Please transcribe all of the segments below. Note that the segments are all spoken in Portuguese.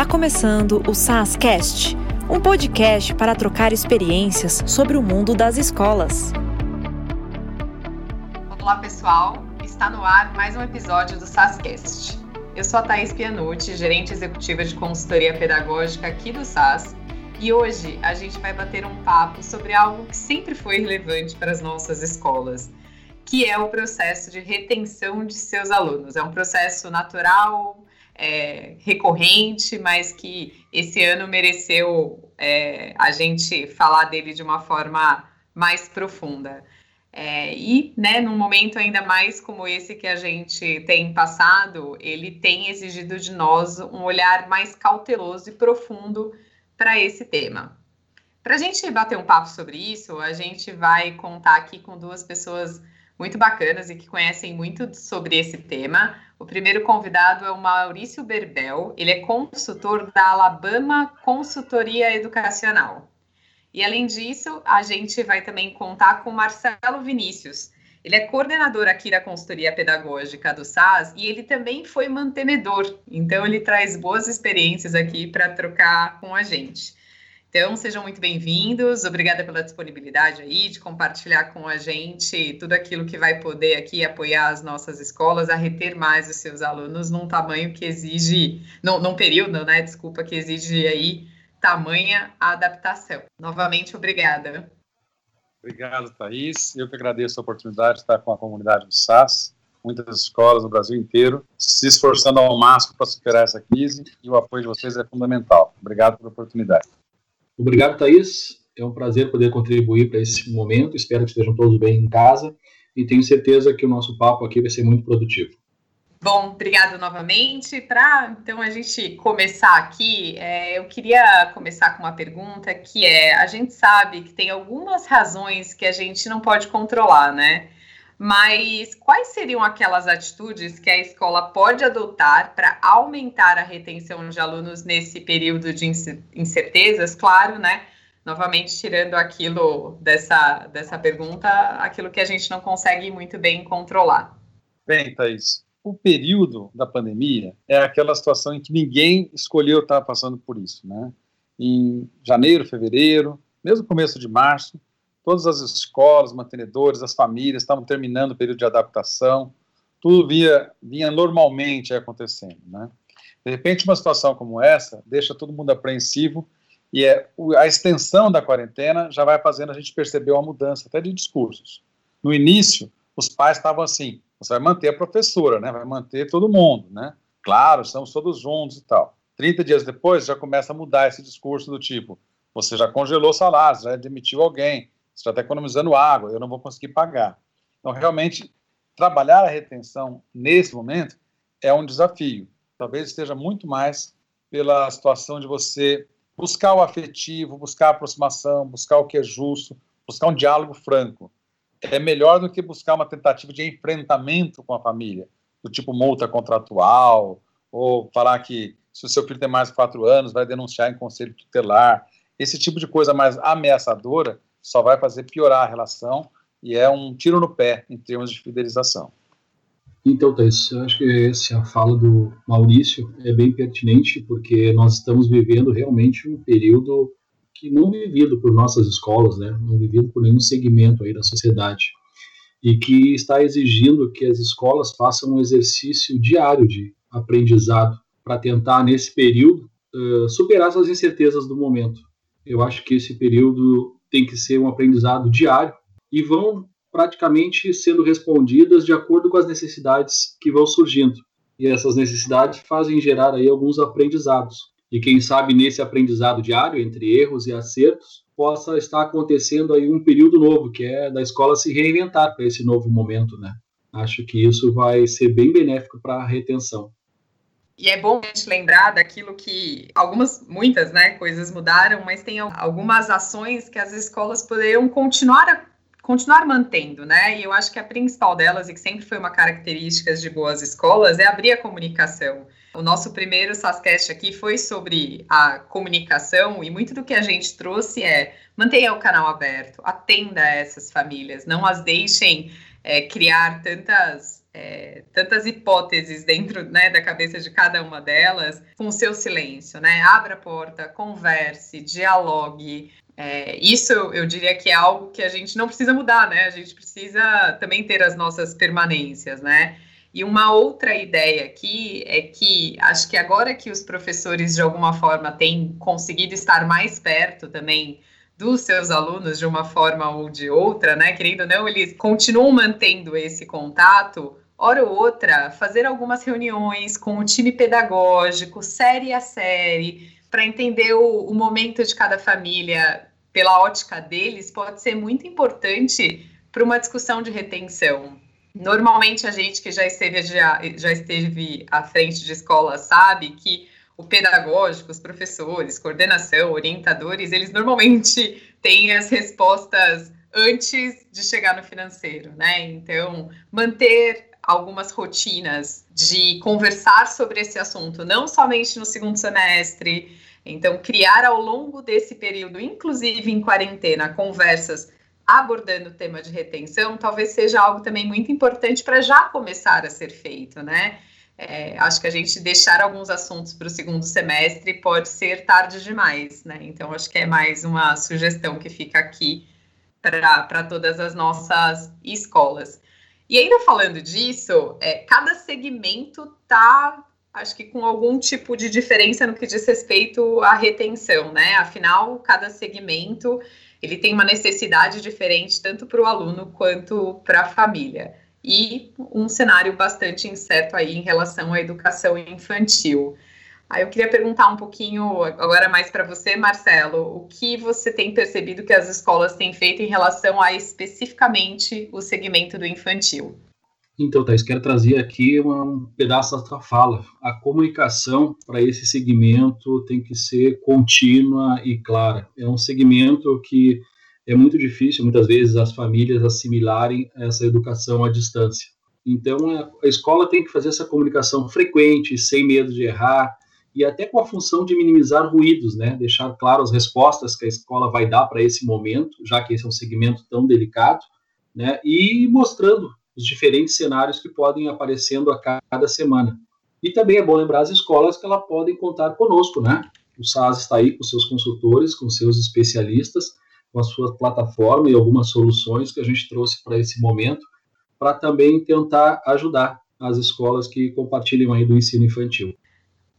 Está começando o SASCast, um podcast para trocar experiências sobre o mundo das escolas. Olá, pessoal. Está no ar mais um episódio do SASCast. Eu sou a Thaís Pianucci, gerente executiva de consultoria pedagógica aqui do SAS, e hoje a gente vai bater um papo sobre algo que sempre foi relevante para as nossas escolas, que é o processo de retenção de seus alunos. É um processo natural, é, recorrente, mas que esse ano mereceu é, a gente falar dele de uma forma mais profunda. É, e, né, num momento ainda mais como esse que a gente tem passado, ele tem exigido de nós um olhar mais cauteloso e profundo para esse tema. Para a gente bater um papo sobre isso, a gente vai contar aqui com duas pessoas muito bacanas e que conhecem muito sobre esse tema. O primeiro convidado é o Maurício Berbel, ele é consultor da Alabama Consultoria Educacional. E além disso, a gente vai também contar com Marcelo Vinícius. Ele é coordenador aqui da consultoria pedagógica do SAS e ele também foi mantenedor. Então ele traz boas experiências aqui para trocar com a gente. Então, sejam muito bem-vindos. Obrigada pela disponibilidade aí de compartilhar com a gente tudo aquilo que vai poder aqui apoiar as nossas escolas a reter mais os seus alunos num tamanho que exige, num, num período, né? Desculpa, que exige aí tamanha adaptação. Novamente, obrigada. Obrigado, Thaís. Eu que agradeço a oportunidade de estar com a comunidade do SAS, muitas escolas no Brasil inteiro, se esforçando ao máximo para superar essa crise e o apoio de vocês é fundamental. Obrigado pela oportunidade. Obrigado, Thaís. É um prazer poder contribuir para esse momento. Espero que estejam todos bem em casa e tenho certeza que o nosso papo aqui vai ser muito produtivo. Bom, obrigado novamente. Para então a gente começar aqui, é, eu queria começar com uma pergunta que é: a gente sabe que tem algumas razões que a gente não pode controlar, né? Mas quais seriam aquelas atitudes que a escola pode adotar para aumentar a retenção de alunos nesse período de incertezas? Claro, né? Novamente, tirando aquilo dessa, dessa pergunta, aquilo que a gente não consegue muito bem controlar. Bem, Thaís, o período da pandemia é aquela situação em que ninguém escolheu estar passando por isso, né? Em janeiro, fevereiro, mesmo começo de março, todas as escolas, mantenedores, as famílias estavam terminando o período de adaptação, tudo via, vinha normalmente acontecendo, né? De repente, uma situação como essa deixa todo mundo apreensivo e é, a extensão da quarentena já vai fazendo a gente perceber uma mudança até de discursos. No início, os pais estavam assim, você vai manter a professora, né? Vai manter todo mundo, né? Claro, estamos todos juntos e tal. 30 dias depois já começa a mudar esse discurso do tipo, você já congelou salários, já demitiu alguém, você está economizando água, eu não vou conseguir pagar. Então, realmente, trabalhar a retenção nesse momento é um desafio. Talvez esteja muito mais pela situação de você buscar o afetivo, buscar a aproximação, buscar o que é justo, buscar um diálogo franco. É melhor do que buscar uma tentativa de enfrentamento com a família, do tipo multa contratual, ou falar que se o seu filho tem mais de quatro anos, vai denunciar em conselho tutelar. Esse tipo de coisa mais ameaçadora só vai fazer piorar a relação e é um tiro no pé em termos de fidelização. Então, Thais, eu acho que essa fala do Maurício é bem pertinente, porque nós estamos vivendo realmente um período que não vivido por nossas escolas, né, não vivido por nenhum segmento aí da sociedade, e que está exigindo que as escolas façam um exercício diário de aprendizado para tentar, nesse período, uh, superar as incertezas do momento. Eu acho que esse período tem que ser um aprendizado diário e vão praticamente sendo respondidas de acordo com as necessidades que vão surgindo. E essas necessidades fazem gerar aí alguns aprendizados. E quem sabe nesse aprendizado diário, entre erros e acertos, possa estar acontecendo aí um período novo, que é da escola se reinventar para esse novo momento, né? Acho que isso vai ser bem benéfico para a retenção. E é bom a gente lembrar daquilo que algumas, muitas, né, coisas mudaram, mas tem algumas ações que as escolas poderiam continuar continuar mantendo, né? E eu acho que a principal delas, e que sempre foi uma característica de boas escolas, é abrir a comunicação. O nosso primeiro SASCast aqui foi sobre a comunicação, e muito do que a gente trouxe é mantenha o canal aberto, atenda a essas famílias, não as deixem é, criar tantas é, tantas hipóteses dentro né, da cabeça de cada uma delas, com o seu silêncio, né? Abra a porta, converse, dialogue. É, isso eu diria que é algo que a gente não precisa mudar, né? A gente precisa também ter as nossas permanências, né? E uma outra ideia aqui é que acho que agora que os professores de alguma forma têm conseguido estar mais perto também dos seus alunos de uma forma ou de outra, né? Querendo ou não, eles continuam mantendo esse contato. Hora ou outra, fazer algumas reuniões com o time pedagógico, série a série, para entender o, o momento de cada família pela ótica deles, pode ser muito importante para uma discussão de retenção. Normalmente a gente que já esteve, já, já esteve à frente de escola sabe que o pedagógico, os professores, coordenação, orientadores, eles normalmente têm as respostas antes de chegar no financeiro, né? Então, manter algumas rotinas de conversar sobre esse assunto, não somente no segundo semestre, então criar ao longo desse período, inclusive em quarentena, conversas abordando o tema de retenção, talvez seja algo também muito importante para já começar a ser feito, né? É, acho que a gente deixar alguns assuntos para o segundo semestre pode ser tarde demais, né? Então, acho que é mais uma sugestão que fica aqui para todas as nossas escolas. E ainda falando disso, é, cada segmento está, acho que com algum tipo de diferença no que diz respeito à retenção, né? Afinal, cada segmento ele tem uma necessidade diferente tanto para o aluno quanto para a família. E um cenário bastante incerto aí em relação à educação infantil. Aí eu queria perguntar um pouquinho agora mais para você, Marcelo, o que você tem percebido que as escolas têm feito em relação a especificamente o segmento do infantil? Então, Thais, quero trazer aqui um pedaço da tua fala. A comunicação para esse segmento tem que ser contínua e clara. É um segmento que é muito difícil, muitas vezes, as famílias assimilarem essa educação à distância. Então, a escola tem que fazer essa comunicação frequente, sem medo de errar, e até com a função de minimizar ruídos, né? Deixar claro as respostas que a escola vai dar para esse momento, já que esse é um segmento tão delicado, né? E mostrando os diferentes cenários que podem aparecendo a cada semana. E também é bom lembrar as escolas que elas podem contar conosco, né? O SAS está aí com seus consultores, com seus especialistas, com a sua plataforma e algumas soluções que a gente trouxe para esse momento, para também tentar ajudar as escolas que compartilham aí do ensino infantil.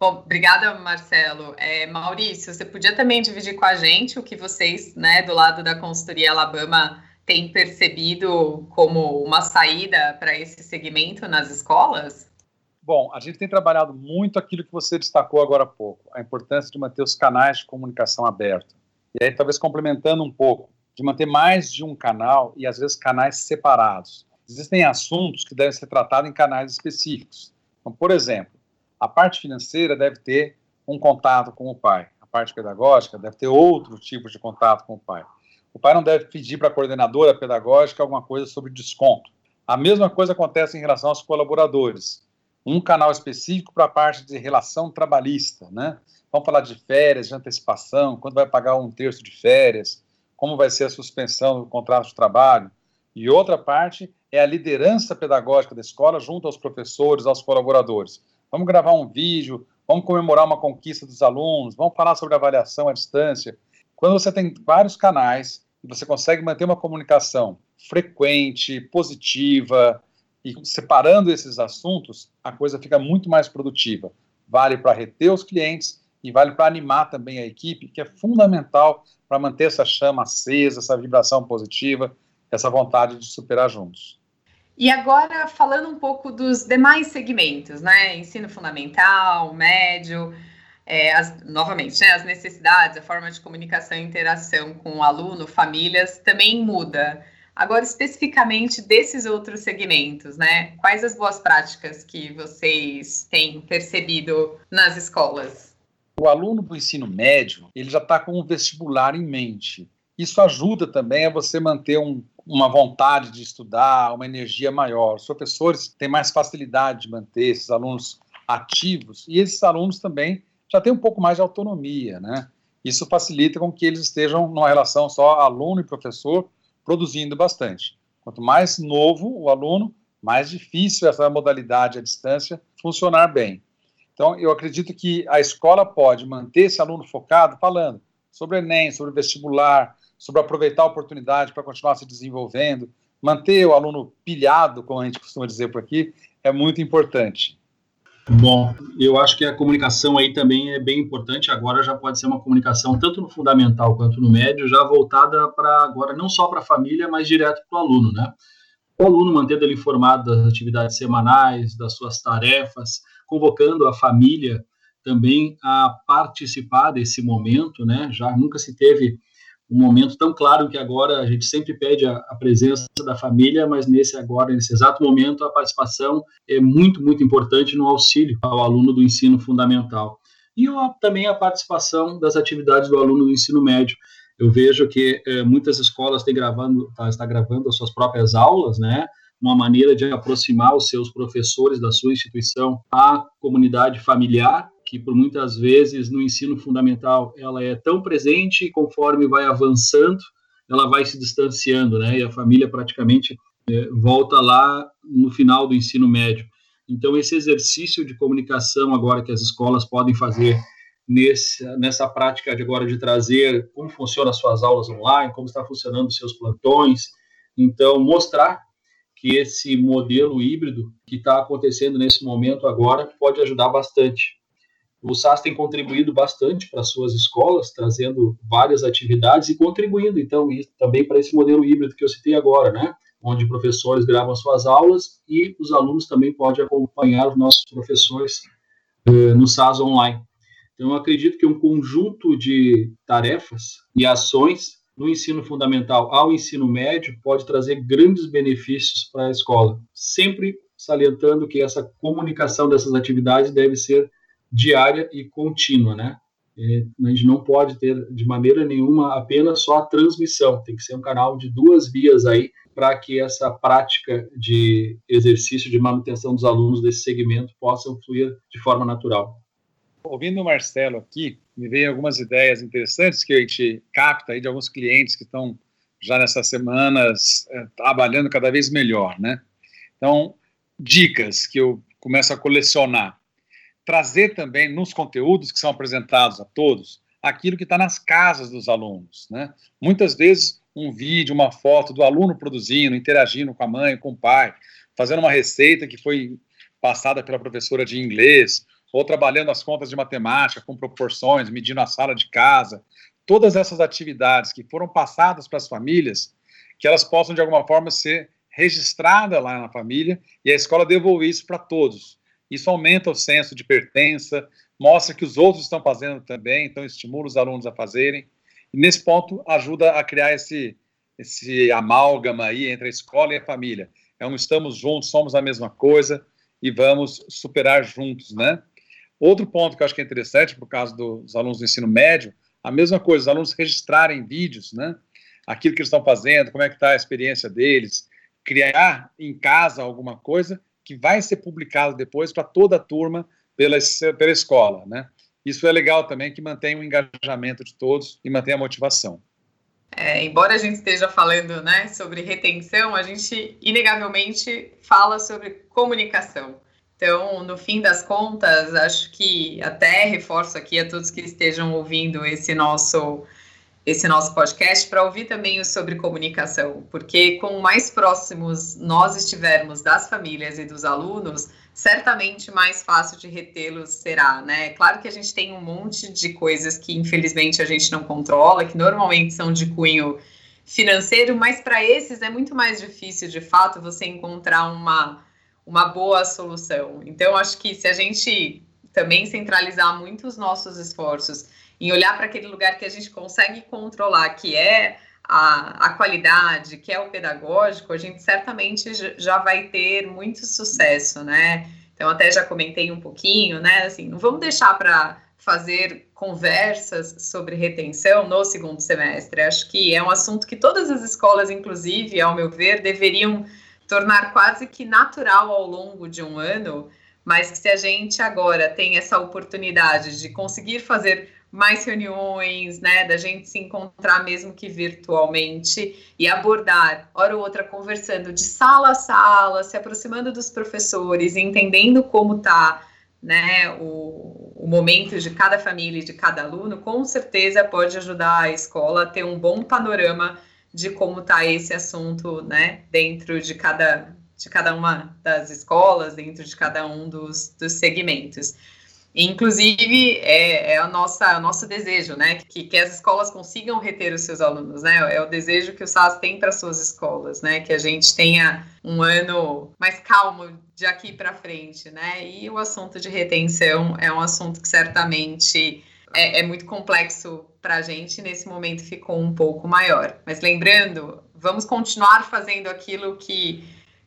Bom, obrigada, Marcelo. É, Maurício, você podia também dividir com a gente o que vocês, né, do lado da consultoria Alabama, tem percebido como uma saída para esse segmento nas escolas? Bom, a gente tem trabalhado muito aquilo que você destacou agora há pouco, a importância de manter os canais de comunicação abertos. E aí, talvez complementando um pouco, de manter mais de um canal e às vezes canais separados. Existem assuntos que devem ser tratados em canais específicos. Então, por exemplo, a parte financeira deve ter um contato com o pai, a parte pedagógica deve ter outro tipo de contato com o pai. O pai não deve pedir para a coordenadora pedagógica alguma coisa sobre desconto. A mesma coisa acontece em relação aos colaboradores. Um canal específico para a parte de relação trabalhista, né? Vamos falar de férias, de antecipação, quando vai pagar um terço de férias, como vai ser a suspensão do contrato de trabalho. E outra parte é a liderança pedagógica da escola junto aos professores, aos colaboradores. Vamos gravar um vídeo, vamos comemorar uma conquista dos alunos, vamos falar sobre avaliação à distância. Quando você tem vários canais e você consegue manter uma comunicação frequente, positiva, e separando esses assuntos, a coisa fica muito mais produtiva. Vale para reter os clientes e vale para animar também a equipe, que é fundamental para manter essa chama acesa, essa vibração positiva, essa vontade de superar juntos. E agora, falando um pouco dos demais segmentos, né? Ensino fundamental, médio, é, as, novamente, né, as necessidades, a forma de comunicação e interação com o aluno, famílias, também muda. Agora, especificamente desses outros segmentos, né? Quais as boas práticas que vocês têm percebido nas escolas? O aluno do ensino médio, ele já está com o vestibular em mente. Isso ajuda também a você manter um, uma vontade de estudar, uma energia maior. Os professores têm mais facilidade de manter esses alunos ativos e esses alunos também já tem um pouco mais de autonomia, né? Isso facilita com que eles estejam numa relação só aluno e professor, produzindo bastante. Quanto mais novo o aluno, mais difícil essa modalidade à distância funcionar bem. Então, eu acredito que a escola pode manter esse aluno focado falando sobre Enem, sobre vestibular, sobre aproveitar a oportunidade para continuar se desenvolvendo, manter o aluno pilhado, como a gente costuma dizer por aqui, é muito importante. Bom, eu acho que a comunicação aí também é bem importante. Agora já pode ser uma comunicação tanto no fundamental quanto no médio, já voltada para agora não só para a família, mas direto para o aluno, né? O aluno mantendo ele informado das atividades semanais, das suas tarefas, convocando a família também a participar desse momento, né? Já nunca se teve um momento tão claro que agora a gente sempre pede a, a, presença da família, mas nesse agora, nesse exato momento, a participação é muito, muito importante no auxílio ao aluno do ensino fundamental. E também a participação das atividades do aluno do ensino médio. Eu vejo que é, muitas escolas têm gravando, tá, está gravando as suas próprias aulas, né? Uma maneira de aproximar os seus professores da sua instituição à comunidade familiar que por muitas vezes no ensino fundamental ela é tão presente e conforme vai avançando ela vai se distanciando, né? E a família praticamente é, volta lá no final do ensino médio. Então esse exercício de comunicação agora que as escolas podem fazer nesse, nessa prática de agora de trazer como funcionam as suas aulas online, como está funcionando os seus plantões, então mostrar que esse modelo híbrido que está acontecendo nesse momento agora pode ajudar bastante. O SAS tem contribuído bastante para suas escolas, trazendo várias atividades e contribuindo, então, também para esse modelo híbrido que eu citei agora, né? Onde professores gravam suas aulas e os alunos também podem acompanhar os nossos professores uh, no SAS online. Então, eu acredito que um conjunto de tarefas e ações no ensino fundamental ao ensino médio pode trazer grandes benefícios para a escola, sempre salientando que essa comunicação dessas atividades deve ser diária e contínua, né? E a gente não pode ter de maneira nenhuma apenas só a transmissão, tem que ser um canal de duas vias aí para que essa prática de exercício de manutenção dos alunos desse segmento possa fluir de forma natural. Ouvindo o Marcelo aqui, me veio algumas ideias interessantes que a gente capta aí de alguns clientes que estão já nessas semanas é, trabalhando cada vez melhor, né? Então, dicas que eu começo a colecionar trazer também nos conteúdos que são apresentados a todos aquilo que está nas casas dos alunos. Né? Muitas vezes, um vídeo, uma foto do aluno produzindo, interagindo com a mãe, com o pai, fazendo uma receita que foi passada pela professora de inglês, ou trabalhando as contas de matemática com proporções, medindo a sala de casa. Todas essas atividades que foram passadas para as famílias, que elas possam, de alguma forma, ser registradas lá na família e a escola devolver isso para todos isso aumenta o senso de pertença, mostra que os outros estão fazendo também, então estimula os alunos a fazerem. E nesse ponto ajuda a criar esse, esse amálgama aí entre a escola e a família. É um estamos juntos, somos a mesma coisa e vamos superar juntos, né? Outro ponto que eu acho que é interessante, por causa dos alunos do ensino médio, a mesma coisa, os alunos registrarem vídeos, né? Aquilo que eles estão fazendo, como é que está a experiência deles, criar em casa alguma coisa que vai ser publicado depois para toda a turma pela, pela escola, né? Isso é legal também, que mantém o engajamento de todos e mantém a motivação. É, embora a gente esteja falando né, sobre retenção, a gente inegavelmente fala sobre comunicação. Então, no fim das contas, acho que até reforço aqui a todos que estejam ouvindo esse nosso esse nosso podcast para ouvir também sobre comunicação, porque com mais próximos nós estivermos das famílias e dos alunos, certamente mais fácil de retê-los será, né? Claro que a gente tem um monte de coisas que infelizmente a gente não controla, que normalmente são de cunho financeiro, mas para esses é muito mais difícil, de fato, você encontrar uma, uma boa solução. Então, acho que se a gente também centralizar muito os nossos esforços em olhar para aquele lugar que a gente consegue controlar, que é a, a qualidade, que é o pedagógico, a gente certamente já vai ter muito sucesso, né? Então, até já comentei um pouquinho, né? Assim, não vamos deixar para fazer conversas sobre retenção no segundo semestre. Acho que é um assunto que todas as escolas, inclusive, ao meu ver, deveriam tornar quase que natural ao longo de um ano, mas que se a gente agora tem essa oportunidade de conseguir fazer mais reuniões, né, da gente se encontrar mesmo que virtualmente e abordar, hora ou outra, conversando de sala a sala, se aproximando dos professores, entendendo como está né, o, o momento de cada família e de cada aluno, com certeza pode ajudar a escola a ter um bom panorama de como está esse assunto, né, dentro de cada, de cada uma das escolas, dentro de cada um dos, dos segmentos. Inclusive, é, é nossa, o nosso desejo, né? Que, que as escolas consigam reter os seus alunos, né? É o desejo que o SAS tem para suas escolas, né? Que a gente tenha um ano mais calmo de aqui para frente, né? E o assunto de retenção é um assunto que certamente é, é muito complexo para a gente, nesse momento ficou um pouco maior. Mas lembrando, vamos continuar fazendo aquilo que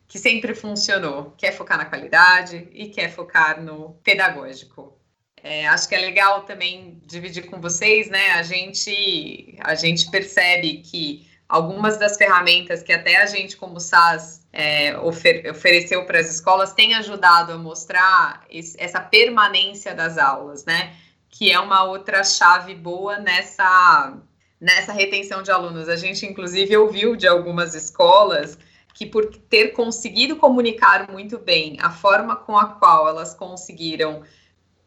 que sempre funcionou, quer focar na qualidade e quer focar no pedagógico. É, acho que é legal também dividir com vocês, né? A gente, a gente percebe que algumas das ferramentas que até a gente, como SAS, é, ofer ofereceu para as escolas têm ajudado a mostrar essa permanência das aulas, né? Que é uma outra chave boa nessa, nessa retenção de alunos. A gente, inclusive, ouviu de algumas escolas que por ter conseguido comunicar muito bem a forma com a qual elas conseguiram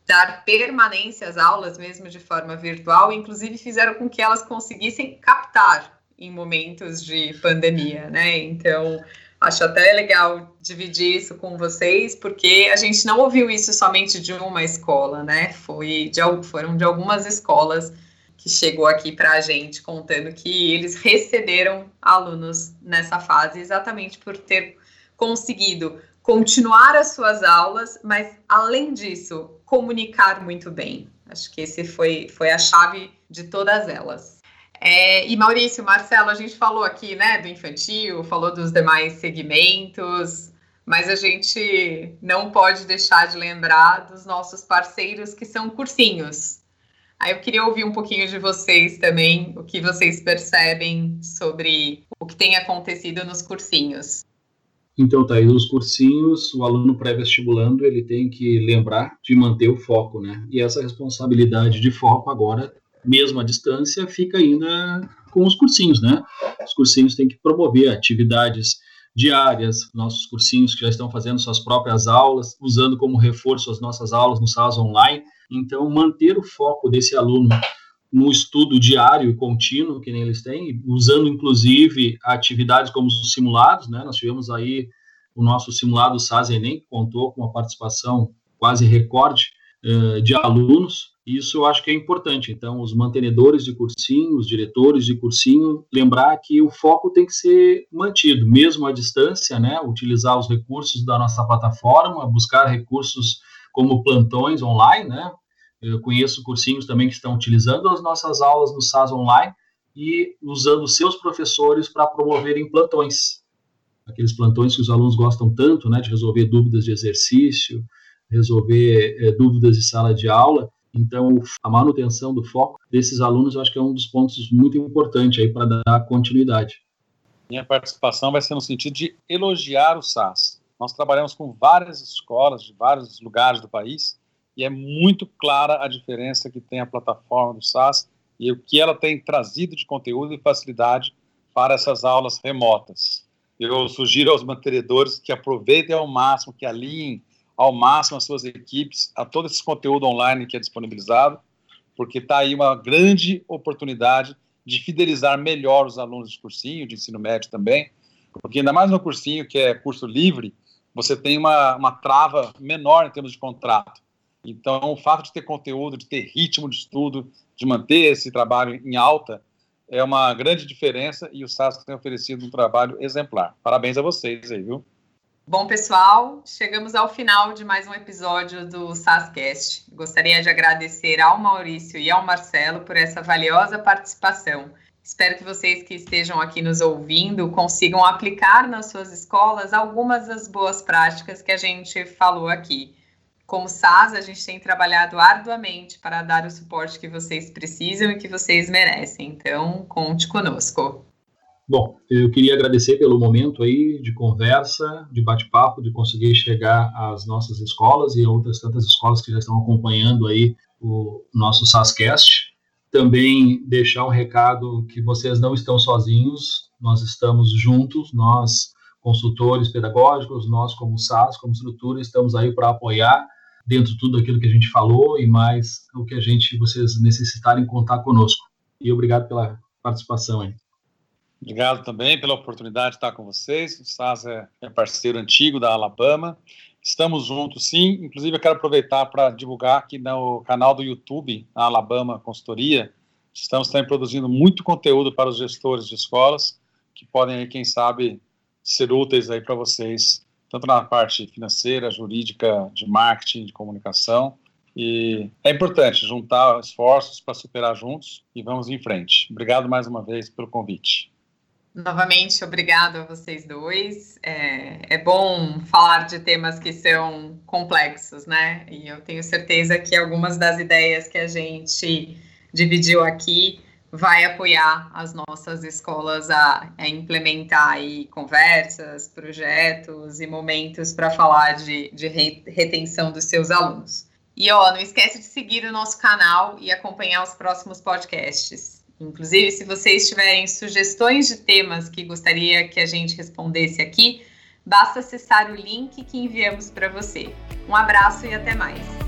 dar permanência às aulas, mesmo de forma virtual, inclusive fizeram com que elas conseguissem captar em momentos de pandemia, né? Então, acho até legal dividir isso com vocês, porque a gente não ouviu isso somente de uma escola, né? Foi de, foram de algumas escolas que chegou aqui para a gente contando que eles receberam alunos nessa fase exatamente por ter conseguido continuar as suas aulas, mas além disso, comunicar muito bem. Acho que esse foi, foi a chave de todas elas. É, e Maurício, Marcelo, a gente falou aqui né, do infantil, falou dos demais segmentos, mas a gente não pode deixar de lembrar dos nossos parceiros que são cursinhos. Aí eu queria ouvir um pouquinho de vocês também, o que vocês percebem sobre o que tem acontecido nos cursinhos. Então, tá aí nos cursinhos, o aluno pré-vestibulando, ele tem que lembrar de manter o foco, né? E essa responsabilidade de foco agora, mesmo à distância, fica ainda com os cursinhos, né? Os cursinhos têm que promover atividades diárias, nossos cursinhos que já estão fazendo suas próprias aulas, usando como reforço as nossas aulas no SAS online, então, manter o foco desse aluno no estudo diário e contínuo que nem eles têm, usando inclusive atividades como os simulados, né? Nós tivemos aí o nosso simulado SAS Enem, que contou com uma participação quase recorde uh, de alunos. Isso eu acho que é importante. Então, os mantenedores de cursinho, os diretores de cursinho, lembrar que o foco tem que ser mantido, mesmo à distância, né? Utilizar os recursos da nossa plataforma, buscar recursos como plantões online, né? Eu conheço cursinhos também que estão utilizando as nossas aulas no SAS online e usando seus professores para promoverem plantões. Aqueles plantões que os alunos gostam tanto, né, de resolver dúvidas de exercício, resolver é, dúvidas de sala de aula. Então, a manutenção do foco desses alunos, eu acho que é um dos pontos muito importantes aí para dar continuidade. Minha participação vai ser no sentido de elogiar o SAS. Nós trabalhamos com várias escolas de vários lugares do país e é muito clara a diferença que tem a plataforma do SAS e o que ela tem trazido de conteúdo e facilidade para essas aulas remotas. Eu sugiro aos mantenedores que aproveitem ao máximo, que alinhem ao máximo as suas equipes a todo esse conteúdo online que é disponibilizado, porque está aí uma grande oportunidade de fidelizar melhor os alunos de cursinho, de ensino médio também, porque ainda mais no cursinho que é curso livre, você tem uma, uma trava menor em termos de contrato. Então, o fato de ter conteúdo, de ter ritmo de estudo, de manter esse trabalho em alta, é uma grande diferença e o SAS tem oferecido um trabalho exemplar. Parabéns a vocês aí, viu? Bom, pessoal, chegamos ao final de mais um episódio do SAScast. Gostaria de agradecer ao Maurício e ao Marcelo por essa valiosa participação. Espero que vocês que estejam aqui nos ouvindo consigam aplicar nas suas escolas algumas das boas práticas que a gente falou aqui. Como SAS, a gente tem trabalhado arduamente para dar o suporte que vocês precisam e que vocês merecem. Então, conte conosco. Bom, eu queria agradecer pelo momento aí de conversa, de bate-papo, de conseguir chegar às nossas escolas e outras tantas escolas que já estão acompanhando aí o nosso SAScast. Também deixar um recado que vocês não estão sozinhos, nós estamos juntos, nós consultores pedagógicos, nós como SAS, como estrutura, estamos aí para apoiar dentro de tudo aquilo que a gente falou e mais o que a gente vocês necessitarem contar conosco. E obrigado pela participação aí. Obrigado também pela oportunidade de estar com vocês. O SAS é, parceiro antigo da Alabama. Estamos juntos, sim. Inclusive, eu quero aproveitar para divulgar que no canal do YouTube, a Alabama Consultoria, estamos também produzindo muito conteúdo para os gestores de escolas, que podem, quem sabe, ser úteis aí para vocês, tanto na parte financeira, jurídica, de marketing, de comunicação. E é importante juntar esforços para superar juntos e vamos em frente. Obrigado mais uma vez pelo convite. Novamente, obrigado a vocês dois. É, é, bom falar de temas que são complexos, né? E eu tenho certeza que algumas das ideias que a gente dividiu aqui vai apoiar as nossas escolas a, a implementar aí conversas, projetos e momentos para falar de, de retenção dos seus alunos. E ó, não esquece de seguir o nosso canal e acompanhar os próximos podcasts. Inclusive, se vocês tiverem sugestões de temas que gostaria que a gente respondesse aqui, basta acessar o link que enviamos para você. Um abraço e até mais.